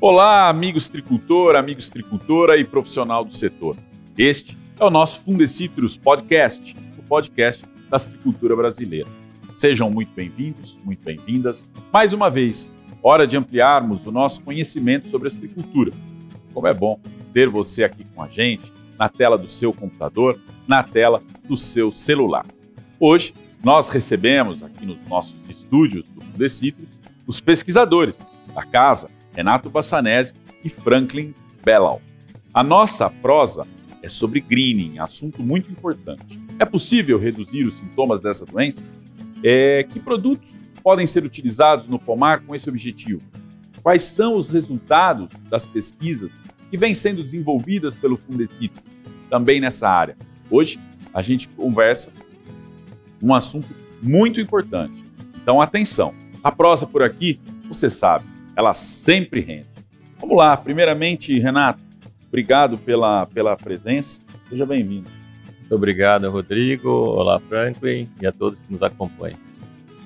Olá, amigos tricultor, amigos tricultora e profissional do setor. Este é o nosso Fundecitrus Podcast, o podcast da tricultura brasileira. Sejam muito bem-vindos, muito bem-vindas. Mais uma vez, hora de ampliarmos o nosso conhecimento sobre a agricultura. Como é bom ter você aqui com a gente, na tela do seu computador, na tela do seu celular. Hoje, nós recebemos aqui nos nossos estúdios do Fundecitrus os pesquisadores da casa Renato Bassanese e Franklin Bellau. A nossa prosa é sobre greening, assunto muito importante. É possível reduzir os sintomas dessa doença? É, que produtos podem ser utilizados no pomar com esse objetivo? Quais são os resultados das pesquisas que vêm sendo desenvolvidas pelo Fundecito também nessa área? Hoje a gente conversa um assunto muito importante. Então atenção, a prosa por aqui, você sabe, ela sempre rende. Vamos lá, primeiramente, Renato, obrigado pela, pela presença, seja bem-vindo. Muito obrigado, Rodrigo. Olá, Franklin, e a todos que nos acompanham.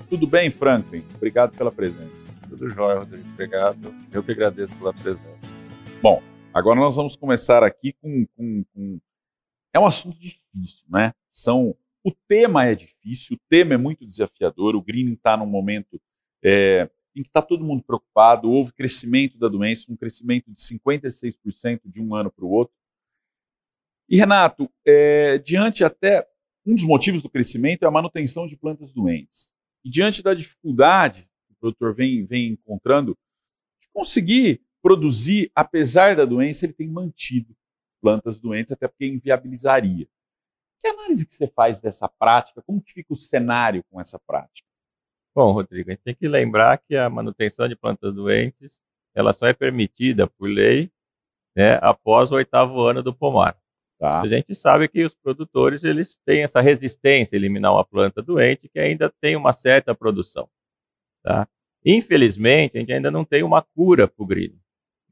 Tudo bem, Franklin? Obrigado pela presença. Tudo jóia, Rodrigo. Obrigado. Eu que agradeço pela presença. Bom, agora nós vamos começar aqui com, com, com... É um assunto difícil, né? São... O tema é difícil, o tema é muito desafiador, o Green está num momento é, em que está todo mundo preocupado, houve crescimento da doença, um crescimento de 56% de um ano para o outro. E, Renato, é, diante até, um dos motivos do crescimento é a manutenção de plantas doentes. E diante da dificuldade que o produtor vem, vem encontrando de conseguir produzir, apesar da doença, ele tem mantido plantas doentes, até porque inviabilizaria. Que análise que você faz dessa prática? Como que fica o cenário com essa prática? Bom, Rodrigo, a gente tem que lembrar que a manutenção de plantas doentes ela só é permitida por lei né, após o oitavo ano do pomar. Tá. A gente sabe que os produtores eles têm essa resistência a eliminar uma planta doente que ainda tem uma certa produção. Tá? Infelizmente, a gente ainda não tem uma cura para o grilo.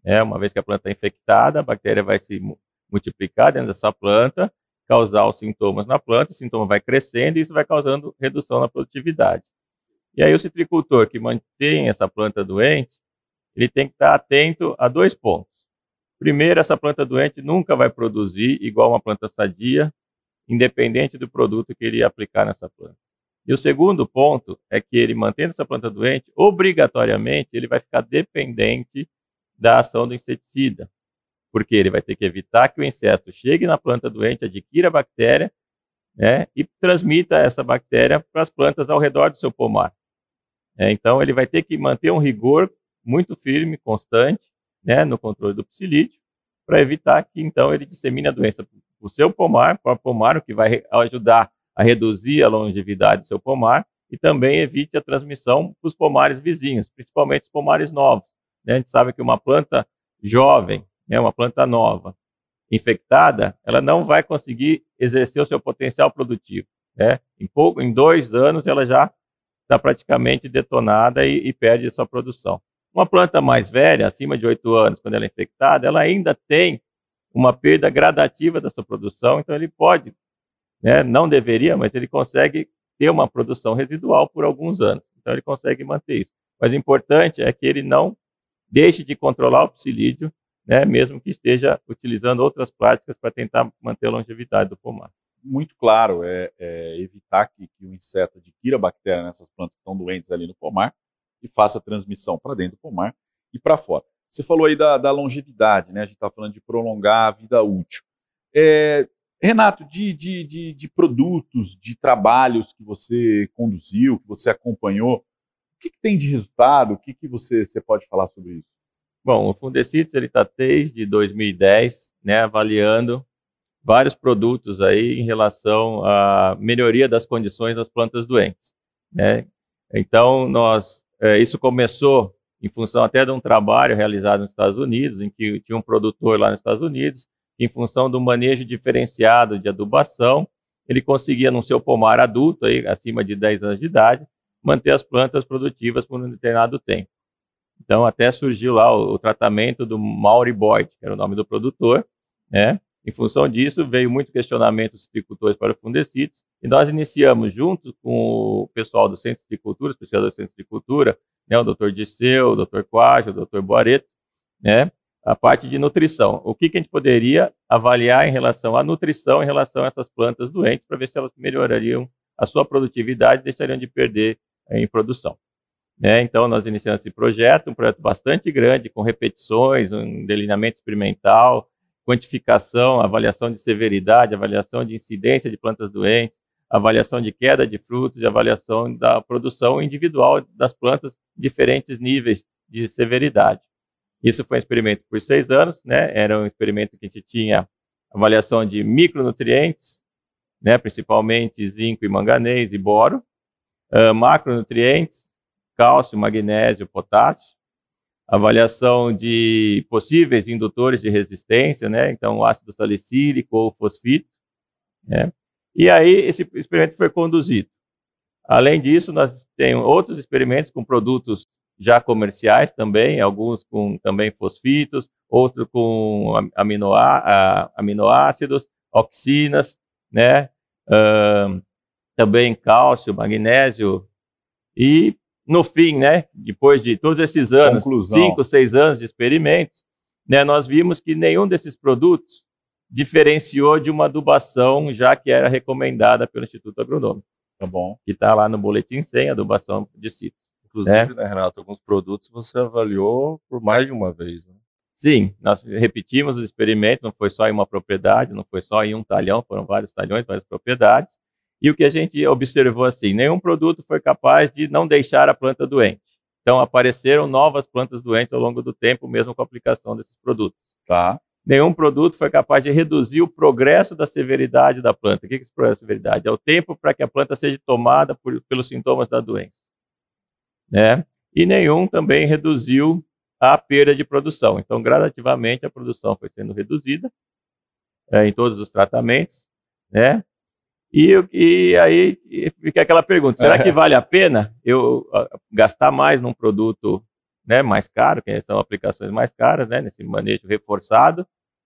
Né? Uma vez que a planta é infectada, a bactéria vai se multiplicar dentro dessa planta, causar os sintomas na planta, o sintoma vai crescendo e isso vai causando redução na produtividade. E aí o citricultor que mantém essa planta doente, ele tem que estar atento a dois pontos. Primeiro, essa planta doente nunca vai produzir igual uma planta sadia, independente do produto que ele aplicar nessa planta. E o segundo ponto é que ele mantendo essa planta doente, obrigatoriamente ele vai ficar dependente da ação do inseticida, porque ele vai ter que evitar que o inseto chegue na planta doente, adquira a bactéria né, e transmita essa bactéria para as plantas ao redor do seu pomar. É, então, ele vai ter que manter um rigor muito firme, constante, né, no controle do psilídeo, para evitar que, então, ele dissemine a doença para o seu pomar, para o pomar, o que vai ajudar a reduzir a longevidade do seu pomar, e também evite a transmissão para os pomares vizinhos, principalmente os pomares novos. Né? A gente sabe que uma planta jovem, né, uma planta nova, infectada, ela não vai conseguir exercer o seu potencial produtivo. Né? Em, pouco, em dois anos, ela já está praticamente detonada e, e, perde sua produção. Uma planta mais velha, acima de 8 anos, quando ela é infectada, ela ainda tem uma perda gradativa da sua produção, então ele pode, né, não deveria, mas ele consegue ter uma produção residual por alguns anos. Então ele consegue manter isso. Mas o importante é que ele não deixe de controlar o psilídeo, né, mesmo que esteja utilizando outras práticas para tentar manter a longevidade do pomar muito claro é, é evitar que, que, o inseto adquira bactéria nessas plantas que estão doentes ali no pomar e faça transmissão para dentro do pomar e para fora. Você falou aí da, da longevidade, né? A gente está falando de prolongar a vida útil. É, Renato, de, de, de, de, produtos, de trabalhos que você conduziu, que você acompanhou, o que, que tem de resultado? O que, que você, você pode falar sobre isso? Bom, o Fundecitos está desde 2010 né, avaliando vários produtos aí em relação à melhoria das condições das plantas doentes. Né? Então, nós, é, isso começou em função até de um trabalho realizado nos Estados Unidos, em que tinha um produtor lá nos Estados Unidos, em função do manejo diferenciado de adubação, ele conseguia, no seu pomar adulto, aí, acima de 10 anos de idade, manter as plantas produtivas por um determinado tempo. Então, até surgiu lá o, o tratamento do Mauriboid, que era o nome do produtor, né? Em função disso, veio muito questionamento dos citricultores para o Fundecitos, e nós iniciamos, junto com o pessoal do Centro de Cultura, especial do Centro de Cultura, né, o doutor Disseu, o doutor Quágio, o doutor Boareto, né, a parte de nutrição. O que, que a gente poderia avaliar em relação à nutrição, em relação a essas plantas doentes, para ver se elas melhorariam a sua produtividade e deixariam de perder em produção. Né? Então, nós iniciamos esse projeto, um projeto bastante grande, com repetições, um delineamento experimental, quantificação, avaliação de severidade, avaliação de incidência de plantas doentes, avaliação de queda de frutos e avaliação da produção individual das plantas diferentes níveis de severidade. Isso foi um experimento por seis anos, né? Era um experimento que a gente tinha avaliação de micronutrientes, né? Principalmente zinco e manganês e boro, uh, macronutrientes, cálcio, magnésio, potássio, avaliação de possíveis indutores de resistência, né? Então, ácido salicílico ou fosfito, né? E aí esse experimento foi conduzido. Além disso, nós temos outros experimentos com produtos já comerciais também, alguns com também fosfitos, outros com aminoá, aminoácidos, oxinas, né? Uh, também cálcio, magnésio e no fim, né, depois de todos esses anos, Conclusão. cinco, seis anos de experimentos, né, nós vimos que nenhum desses produtos diferenciou de uma adubação já que era recomendada pelo Instituto Agronômico. Tá bom. Que está lá no boletim 100, adubação de citros. Inclusive, né? né, Renato, alguns produtos você avaliou por mais de uma vez, né? Sim, nós repetimos os experimentos, não foi só em uma propriedade, não foi só em um talhão, foram vários talhões, várias propriedades. E o que a gente observou assim, nenhum produto foi capaz de não deixar a planta doente. Então apareceram novas plantas doentes ao longo do tempo, mesmo com a aplicação desses produtos. Tá. Nenhum produto foi capaz de reduzir o progresso da severidade da planta. O que é esse progresso da severidade? É o tempo para que a planta seja tomada por, pelos sintomas da doença. Né? E nenhum também reduziu a perda de produção. Então, gradativamente, a produção foi sendo reduzida é, em todos os tratamentos, né? E, e aí fica aquela pergunta: será que vale a pena eu gastar mais num produto né, mais caro, que são aplicações mais caras, né, nesse manejo reforçado,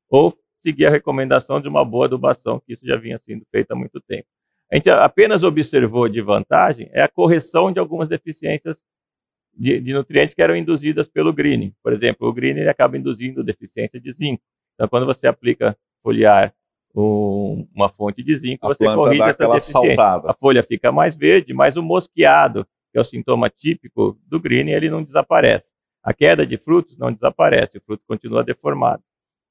ou seguir a recomendação de uma boa adubação, que isso já vinha sendo feito há muito tempo? A gente apenas observou de vantagem é a correção de algumas deficiências de, de nutrientes que eram induzidas pelo greening. Por exemplo, o greening acaba induzindo deficiência de zinco. Então, quando você aplica foliar um, uma fonte de zinco, a você corrige essa deficiência. Saltada. A folha fica mais verde, mas o mosqueado, que é o sintoma típico do green, ele não desaparece. A queda de frutos não desaparece, o fruto continua deformado.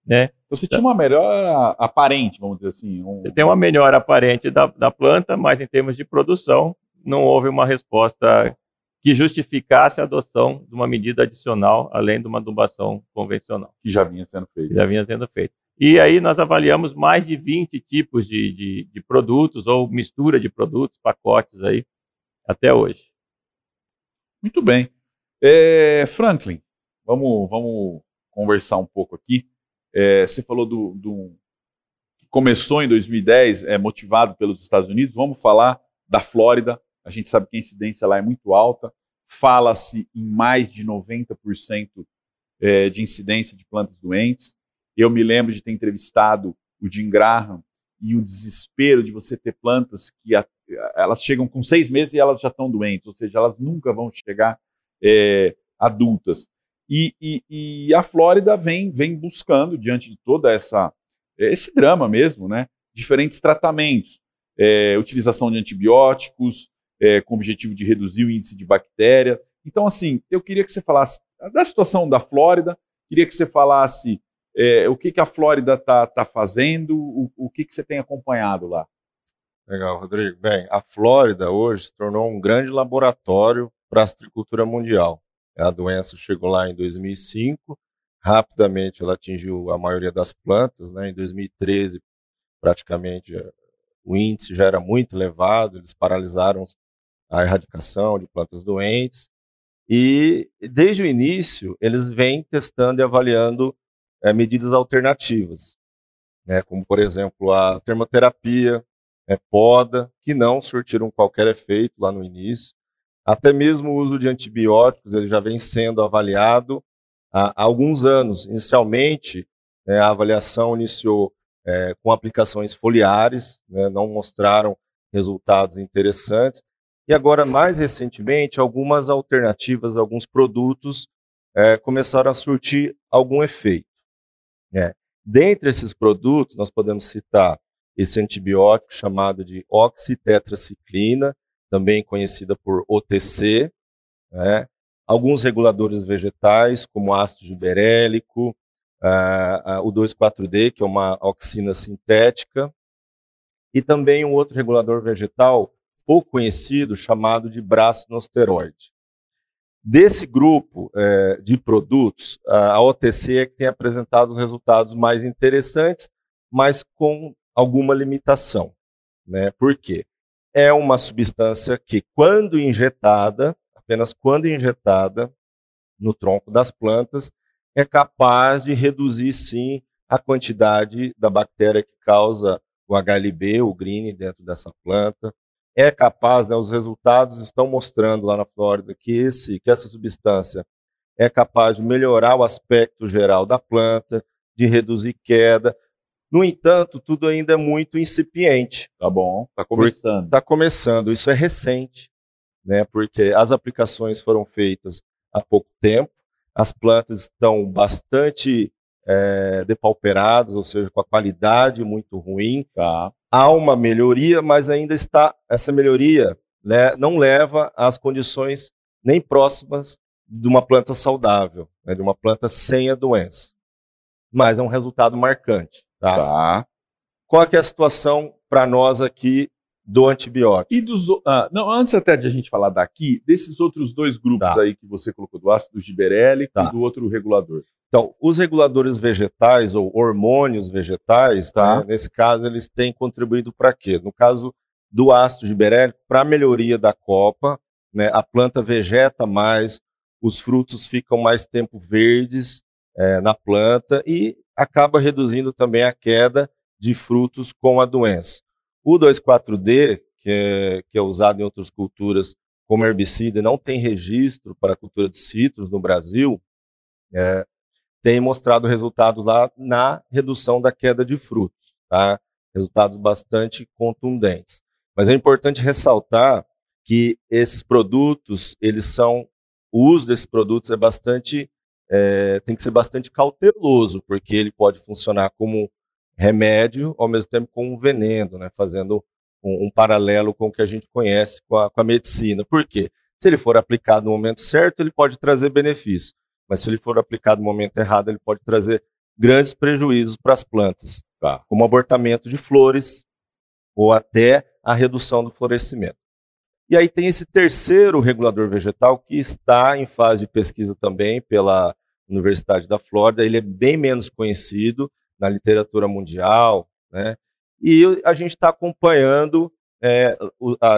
Né? Então você tinha uma melhor aparente, vamos dizer assim. Um... Você tem uma melhor aparente da, da planta, mas em termos de produção, não houve uma resposta que justificasse a adoção de uma medida adicional, além de uma adubação convencional. Que já vinha sendo feita. Já vinha sendo feita. E aí nós avaliamos mais de 20 tipos de, de, de produtos ou mistura de produtos, pacotes aí, até hoje. Muito bem. É, Franklin, vamos, vamos conversar um pouco aqui. É, você falou do, do que começou em 2010, é motivado pelos Estados Unidos. Vamos falar da Flórida. A gente sabe que a incidência lá é muito alta. Fala-se em mais de 90% é, de incidência de plantas doentes. Eu me lembro de ter entrevistado o Jim Graham e o desespero de você ter plantas que a, elas chegam com seis meses e elas já estão doentes, ou seja, elas nunca vão chegar é, adultas. E, e, e, a Flórida vem, vem buscando, diante de toda essa esse drama mesmo, né, diferentes tratamentos, é, utilização de antibióticos, é, com o objetivo de reduzir o índice de bactéria. Então, assim, eu queria que você falasse da situação da Flórida, queria que você falasse é, o que, que a Flórida está tá fazendo, o, o que, que você tem acompanhado lá? Legal, Rodrigo. Bem, a Flórida hoje se tornou um grande laboratório para a astricultura mundial. A doença chegou lá em 2005, rapidamente ela atingiu a maioria das plantas, né? Em 2013, praticamente o índice já era muito elevado, eles paralisaram a erradicação de plantas doentes e desde o início eles vêm testando e avaliando é, medidas alternativas, né, como, por exemplo, a termoterapia, é, poda, que não surtiram qualquer efeito lá no início. Até mesmo o uso de antibióticos ele já vem sendo avaliado há, há alguns anos. Inicialmente, é, a avaliação iniciou é, com aplicações foliares, né, não mostraram resultados interessantes. E agora, mais recentemente, algumas alternativas, alguns produtos é, começaram a surtir algum efeito. Né? Dentre esses produtos, nós podemos citar esse antibiótico chamado de oxitetraciclina, também conhecida por OTC, né? alguns reguladores vegetais, como ácido giberélico, uh, uh, o 2,4-D, que é uma oxina sintética, e também um outro regulador vegetal pouco conhecido, chamado de brasinosteroide. Desse grupo é, de produtos, a OTC é que tem apresentado resultados mais interessantes, mas com alguma limitação. Né? Por quê? É uma substância que, quando injetada, apenas quando injetada no tronco das plantas, é capaz de reduzir, sim, a quantidade da bactéria que causa o HLB, o green, dentro dessa planta. É capaz, né, os resultados estão mostrando lá na Flórida que, esse, que essa substância é capaz de melhorar o aspecto geral da planta, de reduzir queda. No entanto, tudo ainda é muito incipiente. Tá bom, está começando. Está começando, isso é recente, né, porque as aplicações foram feitas há pouco tempo, as plantas estão bastante é, depauperadas, ou seja, com a qualidade muito ruim. Tá. Há uma melhoria, mas ainda está essa melhoria né, não leva às condições nem próximas de uma planta saudável, né, de uma planta sem a doença. Mas é um resultado marcante. Tá? tá. Qual é a situação para nós aqui do antibiótico. E dos. Ah, não, antes até de a gente falar daqui, desses outros dois grupos tá. aí que você colocou, do ácido giberélico tá. e do outro regulador. Então, os reguladores vegetais ou hormônios vegetais, tá. né, nesse caso, eles têm contribuído para quê? No caso do ácido giberélico, para a melhoria da copa, né, a planta vegeta mais, os frutos ficam mais tempo verdes é, na planta e acaba reduzindo também a queda de frutos com a doença. O 2,4-D, que é, que é usado em outras culturas como herbicida e não tem registro para a cultura de citros no Brasil, é, tem mostrado resultados lá na redução da queda de frutos, tá? resultados bastante contundentes. Mas é importante ressaltar que esses produtos, eles são, o uso desses produtos é bastante, é, tem que ser bastante cauteloso, porque ele pode funcionar como remédio, ao mesmo tempo com um veneno, né? fazendo um, um, paralelo com o que a gente conhece com a, com a medicina. Por quê? Se ele for aplicado no momento certo, ele pode trazer benefício, mas se ele for aplicado no momento errado, ele pode trazer grandes prejuízos para as plantas, tá. como abortamento de flores ou até a redução do florescimento. E aí tem esse terceiro regulador vegetal que está em fase de pesquisa também pela Universidade da Flórida. Ele é bem menos conhecido, na literatura mundial, né? E a gente está acompanhando é,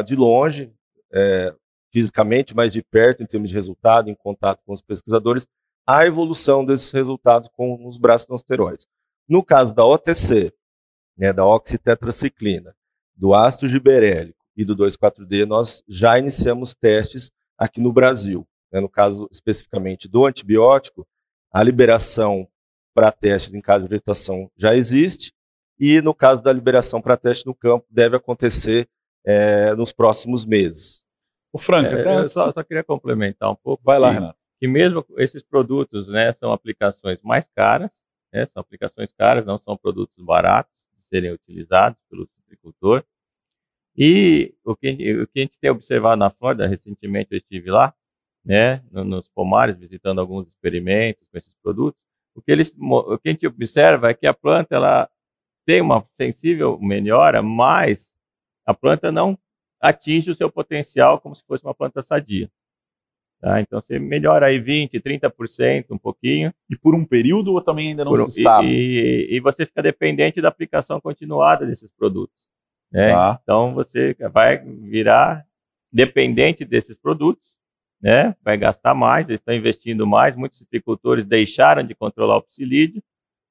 de longe, é, fisicamente, mas de perto, em termos de resultado, em contato com os pesquisadores, a evolução desses resultados com os brasinosteroides. No caso da OTC, né, da oxitetraciclina, do ácido giberélico e do 2,4-D, nós já iniciamos testes aqui no Brasil. Né, no caso especificamente do antibiótico, a liberação para teste em caso de vegetação já existe, e no caso da liberação para teste no campo deve acontecer é, nos próximos meses. O Frank, é, até... eu só, só, queria complementar um pouco. Vai lá, que, Renato. Que mesmo esses produtos né, são aplicações mais caras, né, são aplicações caras, não são produtos baratos de serem utilizados pelo agricultor. E o que, o que a gente tem observado na Flórida, recentemente eu estive lá, né, nos pomares, visitando alguns experimentos com esses produtos, o que, eles, o que a gente observa é que a planta ela tem uma sensível melhora, mas a planta não atinge o seu potencial como se fosse uma planta sadia. Tá? Então você melhora aí 20%, 30%, um pouquinho. E por um período ou também ainda não por, se sabe? E, e, você fica dependente da aplicação continuada desses produtos. Né? Tá. Então você vai virar dependente desses produtos né? vai gastar mais, eles estão investindo mais. Muitos citricultores deixaram de controlar o psilídeo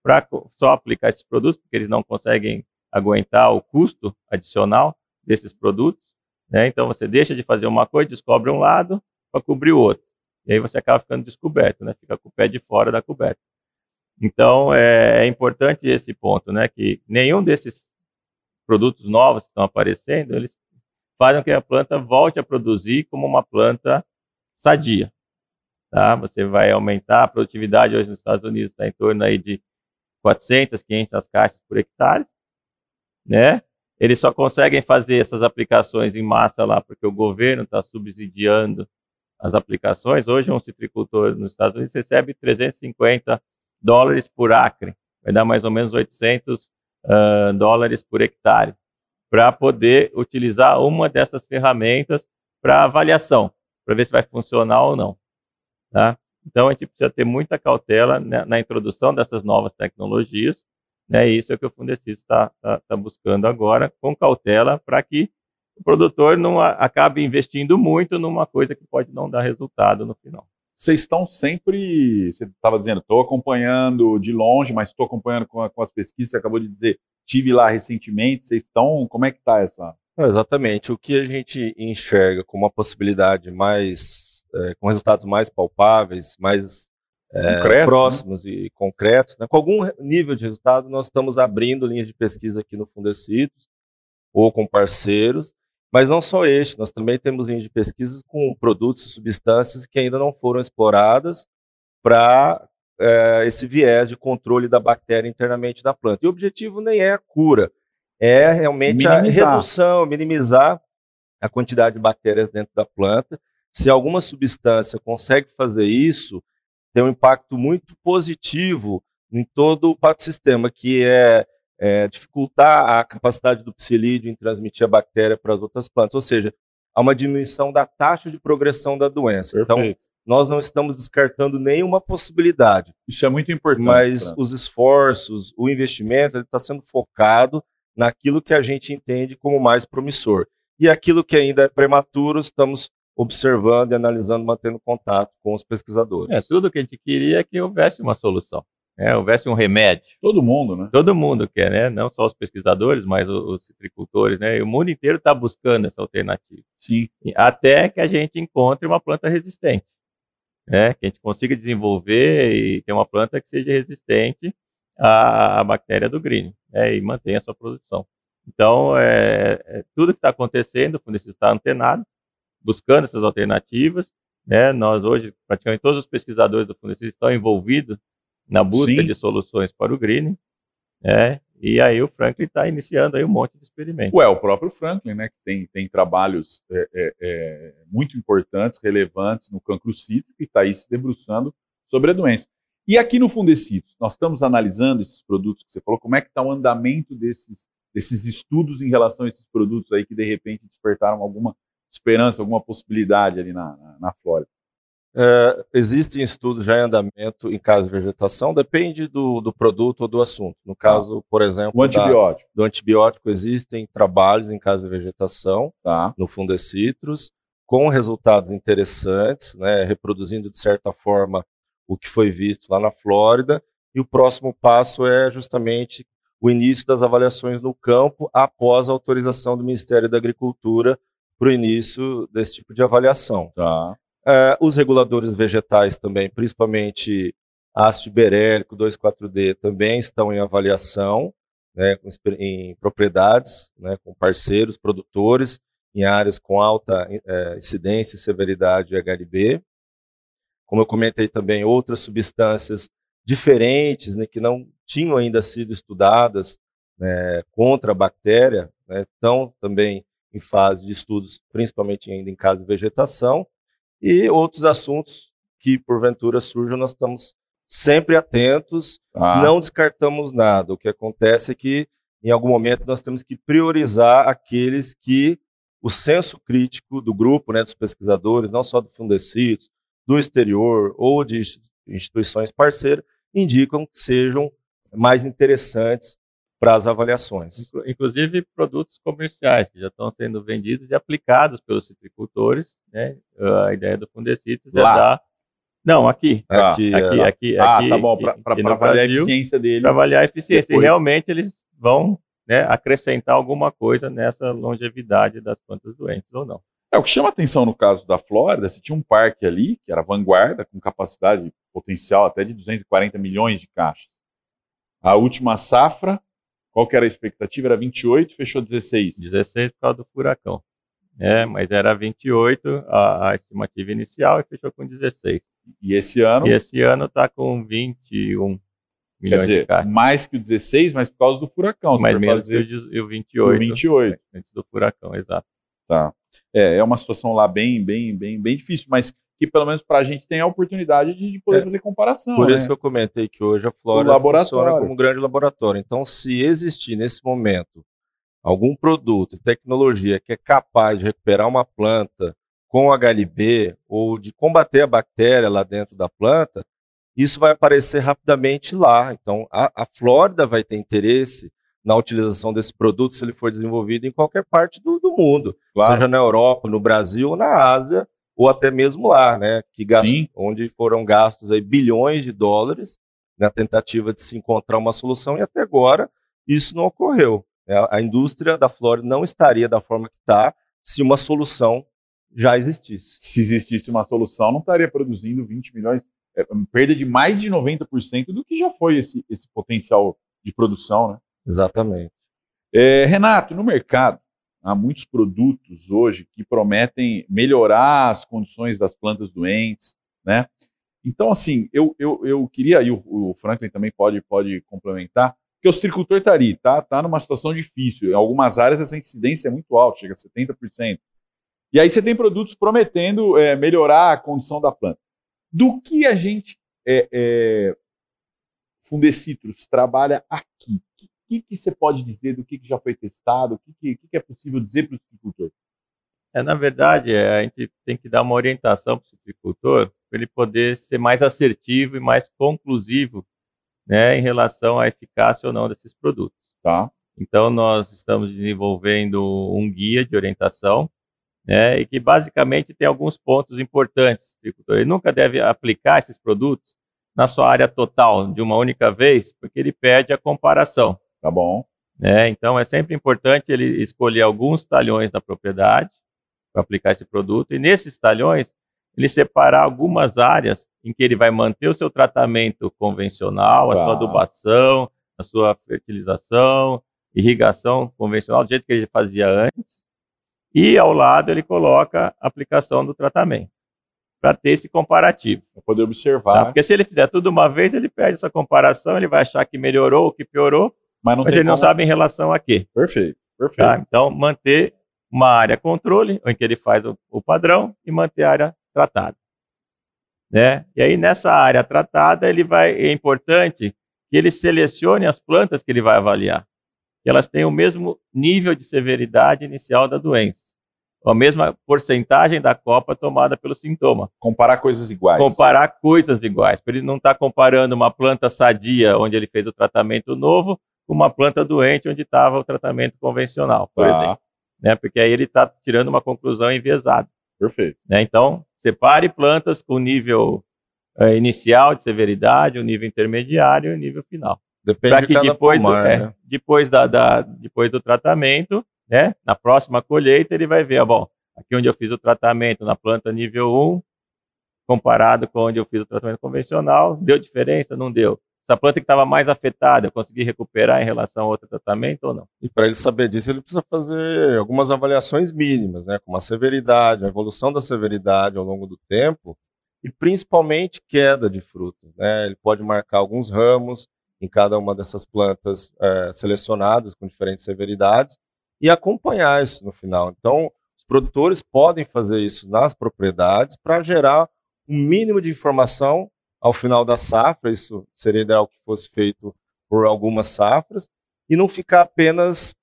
para só aplicar esses produtos, porque eles não conseguem aguentar o custo adicional desses produtos. Né? Então você deixa de fazer uma coisa, descobre um lado para cobrir o outro. E aí você acaba ficando descoberto, né? fica com o pé de fora da coberta. Então, é, é, importante esse ponto, né? Que nenhum desses produtos novos que estão aparecendo, eles fazem com que a planta volte a produzir como uma planta sadia. Tá? Você vai aumentar a produtividade hoje nos Estados Unidos, está em torno aí de 400, 500 caixas por hectare, né? Eles só conseguem fazer essas aplicações em massa lá porque o governo está subsidiando as aplicações. Hoje, um citricultor nos Estados Unidos recebe 350 dólares por acre, vai dar mais ou menos 800 uh, dólares por hectare, para poder utilizar uma dessas ferramentas para avaliação, para ver se vai funcionar ou não. Tá? Então, a gente precisa ter muita cautela né, na introdução dessas novas tecnologias, né, e isso é o que o Fundecista está tá, tá buscando agora, com cautela, para que o produtor não acabe investindo muito numa coisa que pode não dar resultado no final. Vocês estão sempre, você estava dizendo, estou acompanhando de longe, mas estou acompanhando com, com, as pesquisas, você acabou de dizer, tive lá recentemente, vocês estão, como é que está essa... exatamente, o que a gente enxerga como uma possibilidade mais, é, com resultados mais palpáveis, mais é, né? próximos né? e concretos, né? com algum nível de resultado, nós estamos abrindo linhas de pesquisa aqui no Fundecitos, ou com parceiros, mas não só este, nós também temos linhas de pesquisa com produtos e substâncias que ainda não foram exploradas para é, esse viés de controle da bactéria internamente da planta. E o objetivo nem é a cura, é realmente minimizar. a redução, minimizar a quantidade de bactérias dentro da planta. Se alguma substância consegue fazer isso, tem um impacto muito positivo em todo o sistema, que é é, dificultar a capacidade do psilídeo em transmitir a bactéria para as outras plantas, ou seja, há uma diminuição da taxa de progressão da doença. Então, Perfeito. Então, nós não estamos descartando nenhuma possibilidade. Isso é muito importante. Mas os esforços, o investimento, está sendo focado naquilo que a gente entende como mais promissor. E aquilo que ainda é prematuro, estamos observando e analisando, mantendo contato com os pesquisadores. É, tudo que a gente queria é que houvesse uma solução né, houvesse um remédio. Todo mundo, né? Todo mundo quer, né? Não só os pesquisadores, mas os, os citricultores, né? E o mundo inteiro está buscando essa alternativa. Sim. Até que a gente encontre uma planta resistente, né? Que a gente consiga desenvolver e ter uma planta que seja resistente à, à bactéria do green, né? E mantenha a sua produção. Então, é, é tudo que está acontecendo, o Fundecista está antenado, buscando essas alternativas, né? Nós hoje, praticamente todos os pesquisadores do Fundecista estão envolvidos na busca Sim. de soluções para o greening, né? E aí o Franklin está iniciando aí um monte de experimentos. Ué, o próprio Franklin, né, que tem, tem trabalhos é, é, é, muito importantes, relevantes no cancro cítrico e está aí se debruçando sobre a doença. E aqui no Fundecitos, nós estamos analisando esses produtos que você falou, como é que está o andamento desses, desses estudos em relação a esses produtos aí que de repente despertaram alguma esperança, alguma possibilidade ali na, na, na Flórida. É, existem estudos já em andamento em caso de vegetação, depende do, do produto ou do assunto. No caso, por exemplo, o antibiótico. Da, do antibiótico, existem trabalhos em caso de vegetação tá. no Fundecitrus, com resultados interessantes, né, reproduzindo de certa forma o que foi visto lá na Flórida. E o próximo passo é justamente o início das avaliações no campo após a autorização do Ministério da Agricultura para o início desse tipo de avaliação. Tá. Uh, os reguladores vegetais também, principalmente ácido berélico 2,4-D, também estão em avaliação né, em propriedades, né, com parceiros, produtores, em áreas com alta é, incidência e severidade de HLB. Como eu comentei também, outras substâncias diferentes, né, que não tinham ainda sido estudadas né, contra a bactéria, né, estão também em fase de estudos, principalmente ainda em caso de vegetação, e outros assuntos que porventura surjam, nós estamos sempre atentos, ah. não descartamos nada. O que acontece é que em algum momento nós temos que priorizar aqueles que o senso crítico do grupo, né, dos pesquisadores, não só do Fundecitos, do exterior ou de instituições parceiras, indicam que sejam mais interessantes para as avaliações. Inclusive produtos comerciais que já estão sendo vendidos e aplicados pelos citricultores. Né? A ideia do Fundecitos é dar. Não, aqui. Ah, aqui, aqui, é aqui, Ah, aqui, tá bom, para avaliar a eficiência deles. Para avaliar a eficiência. Depois. E realmente eles vão né, acrescentar alguma coisa nessa longevidade das plantas doentes ou não. É, o que chama atenção no caso da Flórida, você tinha um parque ali, que era vanguarda, com capacidade potencial até de 240 milhões de caixas. A última safra, qual que era a expectativa? Era 28, fechou 16. 16 por causa do furacão. É, mas era 28 a, a estimativa inicial e fechou com 16. E esse ano? E esse ano está com 21 Quer dizer, mais que o 16, mas por causa do furacão. Mas menos fazer... que o 28. O 28. Antes do furacão, exato. Tá. É, é uma situação lá bem, bem, bem, bem difícil, mas que pelo menos para a gente tem a oportunidade de, poder é, fazer comparação. Por né? isso que eu comentei que hoje a Flora funciona como um grande laboratório. Então, se existir nesse momento algum produto, tecnologia que é capaz de recuperar uma planta com HLB ou de combater a bactéria lá dentro da planta, isso vai aparecer rapidamente lá. Então, a, a Flórida vai ter interesse na utilização desse produto se ele for desenvolvido em qualquer parte do, do mundo, claro. seja na Europa, no Brasil na Ásia, ou até mesmo lá, né, que gast... onde foram gastos aí bilhões de dólares na tentativa de se encontrar uma solução e até agora isso não ocorreu. É, a indústria da Flórida não estaria da forma que está se uma solução já existisse. Se existisse uma solução, não estaria produzindo 20 milhões é, perda de mais de 90% do que já foi esse, esse potencial de produção, né? Exatamente. É, Renato, no mercado, há muitos produtos hoje que prometem melhorar as condições das plantas doentes, né? Então, assim, eu, eu, eu queria, e o, o Franklin também pode, pode complementar, que o citricultor está ali, tá, tá numa situação difícil. Em algumas áreas essa incidência é muito alta, chega a 70%. E aí você tem produtos prometendo é, melhorar a condição da planta. Do que a gente, é, é, Fundecitrus, trabalha aqui? O que, que, você pode dizer do que, que já foi testado? O que, que, que é possível dizer para o citricultor? É, na verdade, é, a gente tem que dar uma orientação para o citricultor para ele poder ser mais assertivo e mais conclusivo né, em relação à eficácia ou não desses produtos. Tá. Então, nós estamos desenvolvendo um guia de orientação né, e que basicamente tem alguns pontos importantes. Ele nunca deve aplicar esses produtos na sua área total de uma única vez, porque ele perde a comparação. Tá bom. Né? Então é sempre importante ele escolher alguns talhões da propriedade para aplicar esse produto e nesses talhões ele separar algumas áreas em que ele vai manter o seu tratamento convencional, a sua adubação, a sua fertilização, irrigação convencional, do jeito que ele fazia antes, e ao lado ele coloca a aplicação do tratamento, para ter esse comparativo. Para poder observar. Tá? Porque se ele fizer tudo uma vez, ele perde essa comparação, ele vai achar que melhorou ou que piorou, mas, não mas ele como... não sabe em relação a quê. Perfeito, perfeito. Tá? Então, manter uma área controle, em que ele faz o, o padrão, e manter a área tratada. Né? E aí, nessa área tratada, ele vai, é importante que ele selecione as plantas que ele vai avaliar que elas têm o mesmo nível de severidade inicial da doença, a mesma porcentagem da copa tomada pelo sintoma. Comparar coisas iguais. Comparar coisas iguais. Para ele não estar tá comparando uma planta sadia, onde ele fez o tratamento novo, com uma planta doente, onde estava o tratamento convencional, por tá. exemplo. Né? Porque aí ele está tirando uma conclusão enviesada. Perfeito. Né? Então, separe plantas com nível é, inicial de severidade, o nível intermediário e o nível final. Depende de cada depois do, é, né? depois, da, da, depois do tratamento, né? Na próxima colheita ele vai ver, ó, bom, aqui onde eu fiz o tratamento na planta nível 1, comparado com onde eu fiz o tratamento convencional, deu diferença? Não deu. Essa planta que estava mais afetada, eu consegui recuperar em relação a outro tratamento ou não? E para ele saber disso, ele precisa fazer algumas avaliações mínimas, né? Como a severidade, a evolução da severidade ao longo do tempo e principalmente queda de frutos. Né? Ele pode marcar alguns ramos, em cada uma dessas plantas é, selecionadas com diferentes severidades e acompanhar isso no final. Então, os produtores podem fazer isso nas propriedades para gerar um mínimo de informação ao final da safra. Isso seria ideal que fosse feito por algumas safras e não ficar apenas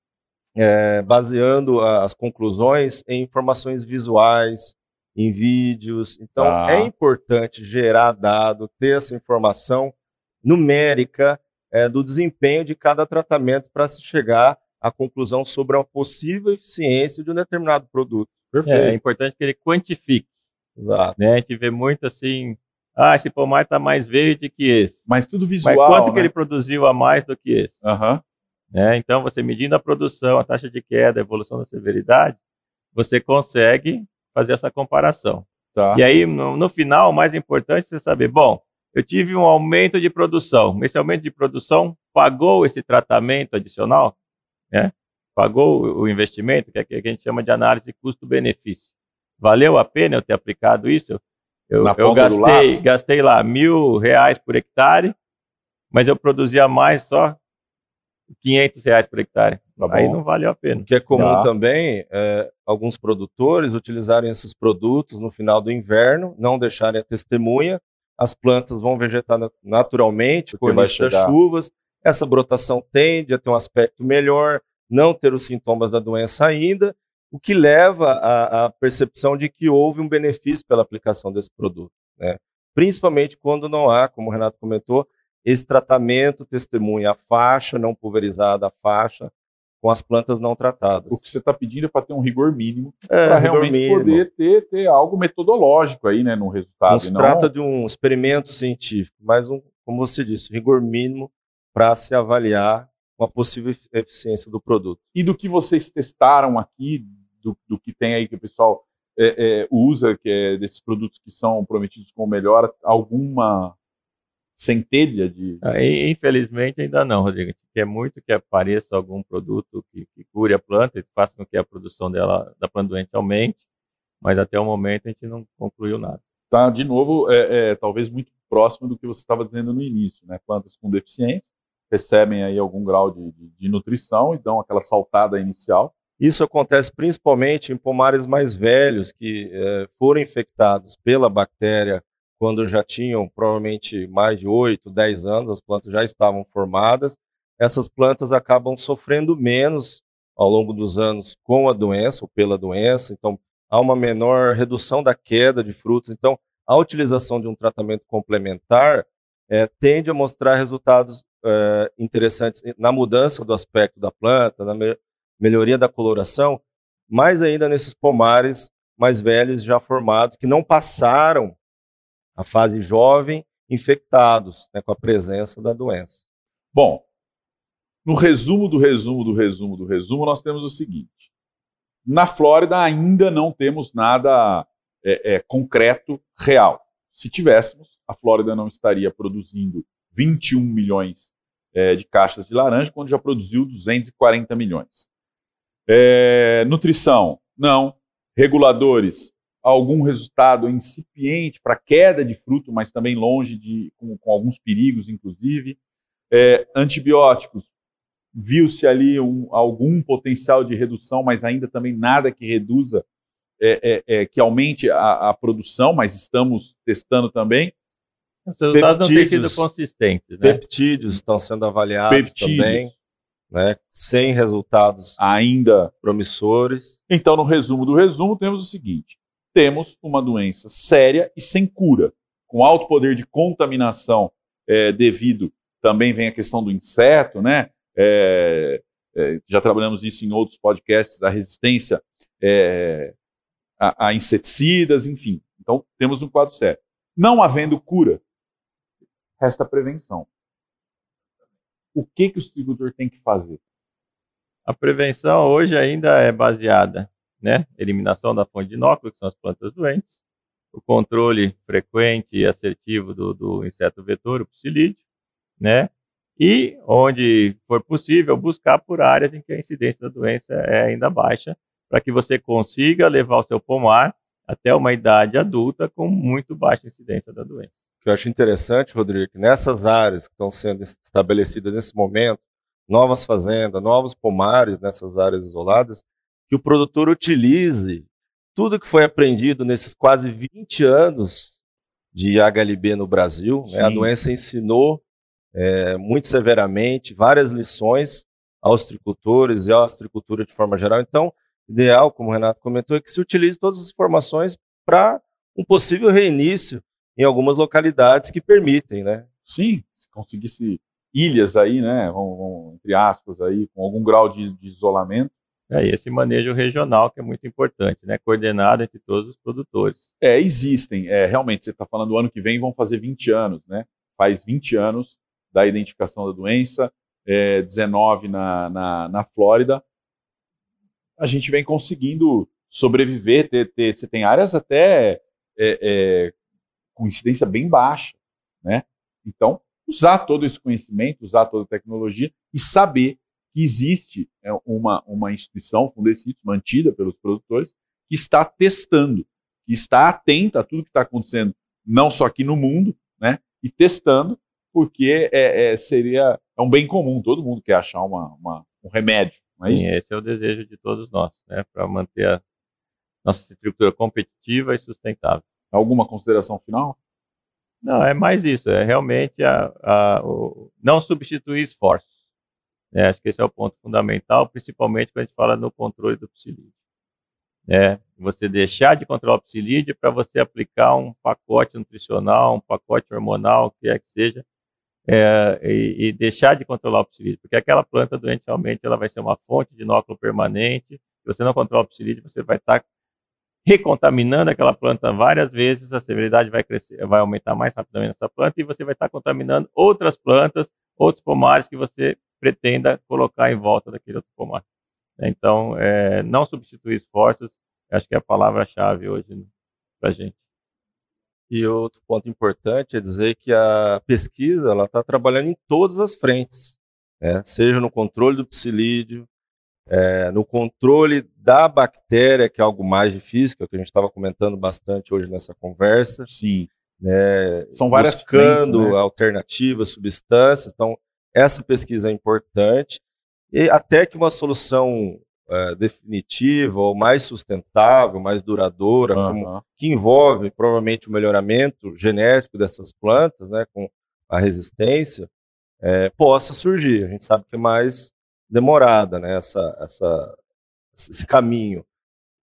é, baseando as conclusões em informações visuais, em vídeos. Então, ah. é importante gerar dado, ter essa informação numérica é, do desempenho de cada tratamento para se chegar à conclusão sobre a possível eficiência de um determinado produto. Perfeito. É, é importante que ele quantifique. Exato. Né? A gente vê muito assim, ah, esse pomar está mais verde que esse. Mas tudo visual. Mas quanto né? que ele produziu a mais do que esse? Uhum. Né? Então, você medindo a produção, a taxa de queda, a evolução da severidade, você consegue fazer essa comparação. Tá. E aí, no, no final, o mais importante é você saber, bom, eu tive um aumento de produção. Esse aumento de produção pagou esse tratamento adicional? Né? Pagou o investimento, que é que a gente chama de análise custo-benefício. Valeu a pena eu ter aplicado isso? Eu, eu gastei, gastei lá mil reais por hectare, mas eu produzia mais só 500 reais por hectare. Tá Aí não valeu a pena. O que é comum tá. também é alguns produtores utilizarem esses produtos no final do inverno, não deixarem a testemunha, as plantas vão vegetar naturalmente com das chuvas, essa brotação tende a ter um aspecto melhor, não ter os sintomas da doença ainda, o que leva à, à percepção de que houve um benefício pela aplicação desse produto. Né? Principalmente quando não há, como o Renato comentou, esse tratamento testemunha a faixa não pulverizada, a faixa com as plantas não tratadas. O que você está pedindo é para ter um rigor mínimo, é, para realmente mínimo. poder ter, ter algo metodológico aí, né, no resultado. Não se não... trata de um experimento científico, mas um, como você disse, rigor mínimo para se avaliar uma possível eficiência do produto. E do que vocês testaram aqui, do, do que tem aí que o pessoal é, é, usa, que é desses produtos que são prometidos como melhor, alguma centelha de. Ah, infelizmente ainda não, Rodrigo. A gente quer muito que apareça algum produto que, que cure a planta e faça com que a produção dela, da planta doente aumente, mas até o momento a gente não concluiu nada. Tá, de novo, é, é talvez muito próximo do que você estava dizendo no início, né? Plantas com deficiência recebem aí algum grau de, de, de nutrição e dão aquela saltada inicial. Isso acontece principalmente em pomares mais velhos que é, foram infectados pela bactéria quando já tinham provavelmente mais de 8, 10 anos, as plantas já estavam formadas, essas plantas acabam sofrendo menos ao longo dos anos com a doença ou pela doença, então há uma menor redução da queda de frutos. Então, a utilização de um tratamento complementar é, tende a mostrar resultados é, interessantes na mudança do aspecto da planta, na melhoria da coloração, mais ainda nesses pomares mais velhos já formados, que não passaram a fase jovem, infectados né, com a presença da doença. Bom, no resumo do resumo do resumo do resumo, nós temos o seguinte: na Flórida ainda não temos nada é, é, concreto, real. Se tivéssemos, a Flórida não estaria produzindo 21 milhões é, de caixas de laranja, quando já produziu 240 milhões. É, nutrição, não. Reguladores, algum resultado incipiente para queda de fruto, mas também longe de, com, com alguns perigos, inclusive. É, antibióticos, viu-se ali um, algum potencial de redução, mas ainda também nada que reduza, é, é, é que aumente a, a, produção, mas estamos testando também. Os resultados não têm sido consistentes. Né? Peptídeos estão sendo avaliados Peptídeos. também. Né, sem resultados ainda promissores. Então, no resumo do resumo, temos o seguinte: temos uma doença séria e sem cura, com alto poder de contaminação é, devido, também vem a questão do inseto, né? É, é, já trabalhamos isso em outros podcasts, da resistência é, a, a, inseticidas, enfim. Então, temos um quadro sério. Não havendo cura, resta prevenção. O que, que o agricultor tem que fazer? A prevenção hoje ainda é baseada né? Eliminação da fonte de inóculo, que são as plantas doentes, o controle frequente e assertivo do, do inseto vetor, o psilídeo, né? E, onde for possível, buscar por áreas em que a incidência da doença é ainda baixa, para que você consiga levar o seu pomar até uma idade adulta com muito baixa incidência da doença. Que eu acho interessante, Rodrigo, que nessas áreas que estão sendo estabelecidas nesse momento, novas fazendas, novos pomares nessas áreas isoladas, que o produtor utilize tudo que foi aprendido nesses quase 20 anos de HLB no Brasil. Né? A doença ensinou é, muito severamente várias lições aos tricultores e à astricultura de forma geral. Então, ideal, como o Renato comentou, é que se utilize todas as informações para um possível reinício em algumas localidades que permitem, né? Sim, se conseguisse ilhas aí, né, vão, vão, entre aspas aí, com algum grau de, de isolamento, é, esse manejo regional que é muito importante, né? Coordenado entre todos os produtores. É, existem. É, realmente, você está falando do ano que vem vão fazer 20 anos, né? Faz 20 anos da identificação da doença, é, 19 na, na, na Flórida. A gente vem conseguindo sobreviver, ter, ter, você tem áreas até é, é, com incidência bem baixa, né? Então, usar todo esse conhecimento, usar toda a tecnologia e saber que existe é, uma, uma instituição, Fundecitos, mantida pelos produtores, que está testando, que está atenta a tudo que está acontecendo, não só aqui no mundo, né? E testando, porque é, é, seria é um bem comum, todo mundo quer achar uma, uma um remédio. Não é Sim, esse é o desejo de todos nós, né? Para manter a nossa estrutura competitiva e sustentável. Alguma consideração final? Não, é mais isso, é realmente a, a, o, não substituir esforços. Né? Acho que esse é o ponto fundamental, principalmente quando a gente fala no controle do psilídeo. Né? Você deixar de controlar o psilídeo para você aplicar um pacote nutricional, um pacote hormonal, o que é que seja, é, e, e, deixar de controlar o psilídeo, porque aquela planta doente realmente ela vai ser uma fonte de inóculo permanente. Se você não controlar o psilídeo, você vai estar tá recontaminando aquela planta várias vezes, a severidade vai crescer, vai aumentar mais rapidamente nessa planta e você vai estar contaminando outras plantas, outros pomares que você pretenda colocar em volta daquele outro pomar. Então, é, não substituir esforços, acho que é a palavra-chave hoje para a gente. E outro ponto importante é dizer que a pesquisa ela está trabalhando em todas as frentes, né? seja no controle do psilídeo, é, no controle da bactéria, que é algo mais difícil, que é o que a gente estava comentando bastante hoje nessa conversa. Sim. Né, São várias buscando frentes, né? alternativas, substâncias. Então, essa pesquisa é importante. E até que uma solução é, definitiva ou mais sustentável, mais duradoura, uhum. como, que envolve provavelmente o melhoramento genético dessas plantas, né, com a resistência, é, possa surgir. A gente sabe que é mais demorada, né, essa, essa, esse caminho.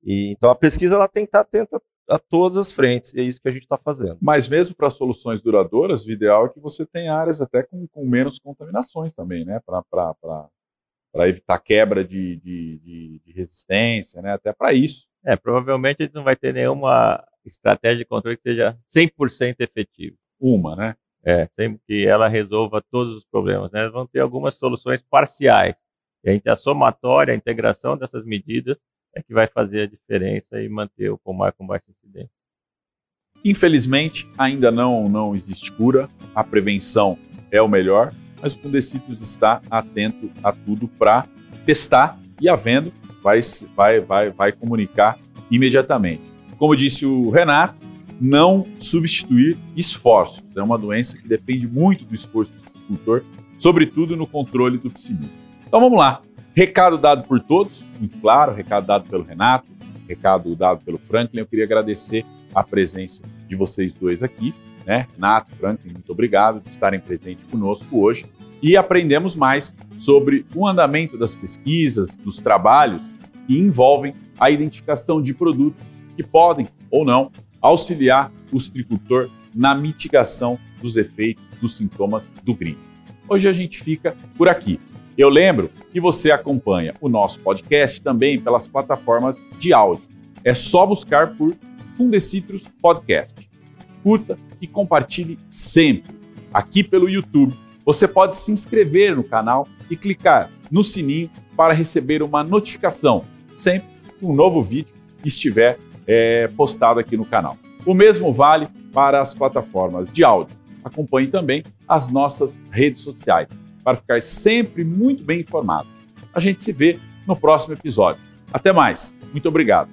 E, então a pesquisa ela tem que estar atenta a todas as frentes, e é isso que a gente está fazendo. Mas mesmo para soluções duradouras, o ideal é que você tenha áreas até com, com menos contaminações também, né? Para evitar quebra de, de, de, de, resistência, né? Até para isso. É, provavelmente a gente não vai ter nenhuma estratégia de controle que seja 100% efetiva. Uma, né? É, sempre que ela resolva todos os problemas, né? Vão ter algumas soluções parciais e a, somatória, a integração dessas medidas é que vai fazer a diferença e manter o pomar com baixa incidência. Infelizmente, ainda não, não existe cura, a prevenção é o melhor, mas o Fundecitos está atento a tudo para testar e, havendo, vai, vai, vai, vai comunicar imediatamente. Como disse o Renato, não substituir esforços. É uma doença que depende muito do esforço do agricultor, sobretudo no controle do psilídeo. Então vamos lá. Recado dado por todos, muito claro, recado dado pelo Renato, recado dado pelo Franklin. Eu queria agradecer a presença de vocês dois aqui, né? Renato, Franklin, muito obrigado por estarem presentes conosco hoje. E aprendemos mais sobre o andamento das pesquisas, dos trabalhos que envolvem a identificação de produtos que podem ou não auxiliar o citricultor na mitigação dos efeitos dos sintomas do gripe. Hoje a gente fica por aqui. Eu lembro que você acompanha o nosso podcast também pelas plataformas de áudio. É só buscar por Fundecitrus Podcast. Curta e compartilhe sempre. Aqui pelo YouTube, você pode se inscrever no canal e clicar no sininho para receber uma notificação sempre que um novo vídeo estiver é, postado aqui no canal. O mesmo vale para as plataformas de áudio. Acompanhe também as nossas redes sociais para ficar sempre muito bem informado. A gente se vê no próximo episódio. Até mais. Muito obrigado.